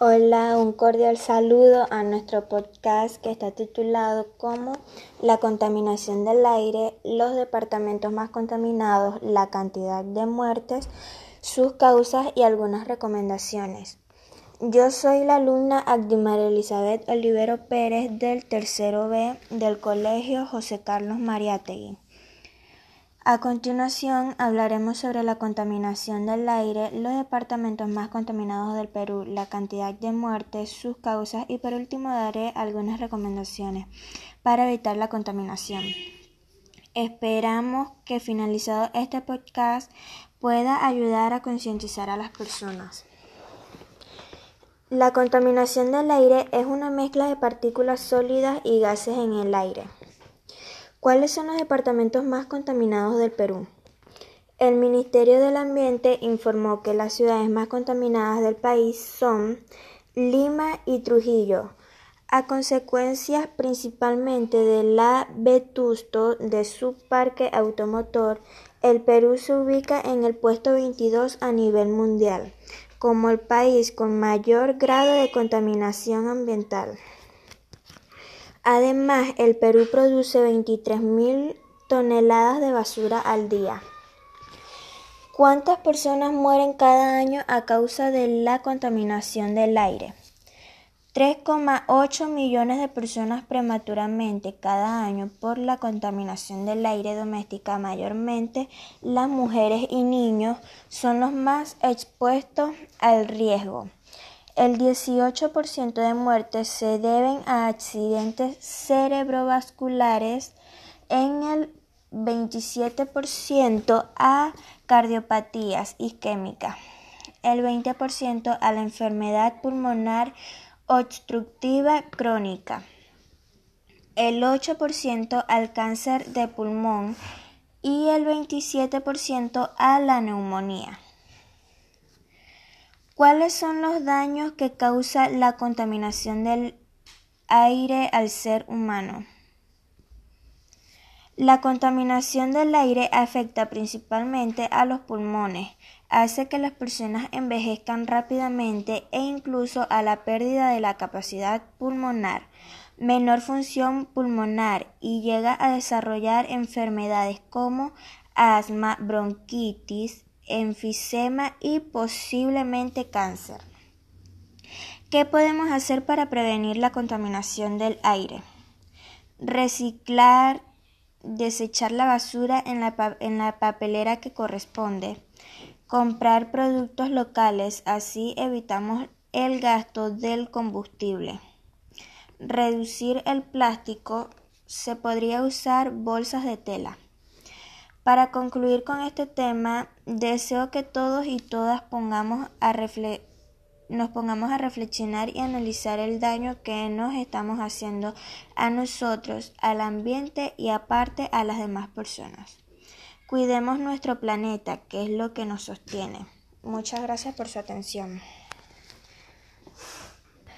Hola, un cordial saludo a nuestro podcast que está titulado como La contaminación del aire, los departamentos más contaminados, la cantidad de muertes, sus causas y algunas recomendaciones. Yo soy la alumna Agdimar Elizabeth Olivero Pérez del tercero B del Colegio José Carlos Mariátegui. A continuación hablaremos sobre la contaminación del aire, los departamentos más contaminados del Perú, la cantidad de muertes, sus causas y por último daré algunas recomendaciones para evitar la contaminación. Esperamos que finalizado este podcast pueda ayudar a concientizar a las personas. La contaminación del aire es una mezcla de partículas sólidas y gases en el aire. ¿Cuáles son los departamentos más contaminados del Perú? El Ministerio del Ambiente informó que las ciudades más contaminadas del país son Lima y Trujillo, a consecuencia principalmente de la vetusto de su parque automotor, el Perú se ubica en el puesto 22 a nivel mundial, como el país con mayor grado de contaminación ambiental. Además, el Perú produce 23.000 toneladas de basura al día. ¿Cuántas personas mueren cada año a causa de la contaminación del aire? 3,8 millones de personas prematuramente cada año por la contaminación del aire doméstica, mayormente las mujeres y niños, son los más expuestos al riesgo. El 18% de muertes se deben a accidentes cerebrovasculares, en el 27% a cardiopatías isquémicas, el 20% a la enfermedad pulmonar obstructiva crónica, el 8% al cáncer de pulmón. Y el 27% a la neumonía. ¿Cuáles son los daños que causa la contaminación del aire al ser humano? La contaminación del aire afecta principalmente a los pulmones, hace que las personas envejezcan rápidamente e incluso a la pérdida de la capacidad pulmonar, menor función pulmonar y llega a desarrollar enfermedades como asma, bronquitis, enfisema y posiblemente cáncer. ¿Qué podemos hacer para prevenir la contaminación del aire? Reciclar, desechar la basura en la, en la papelera que corresponde, comprar productos locales, así evitamos el gasto del combustible. Reducir el plástico, se podría usar bolsas de tela. Para concluir con este tema, deseo que todos y todas pongamos a nos pongamos a reflexionar y analizar el daño que nos estamos haciendo a nosotros, al ambiente y aparte a las demás personas. Cuidemos nuestro planeta, que es lo que nos sostiene. Muchas gracias por su atención.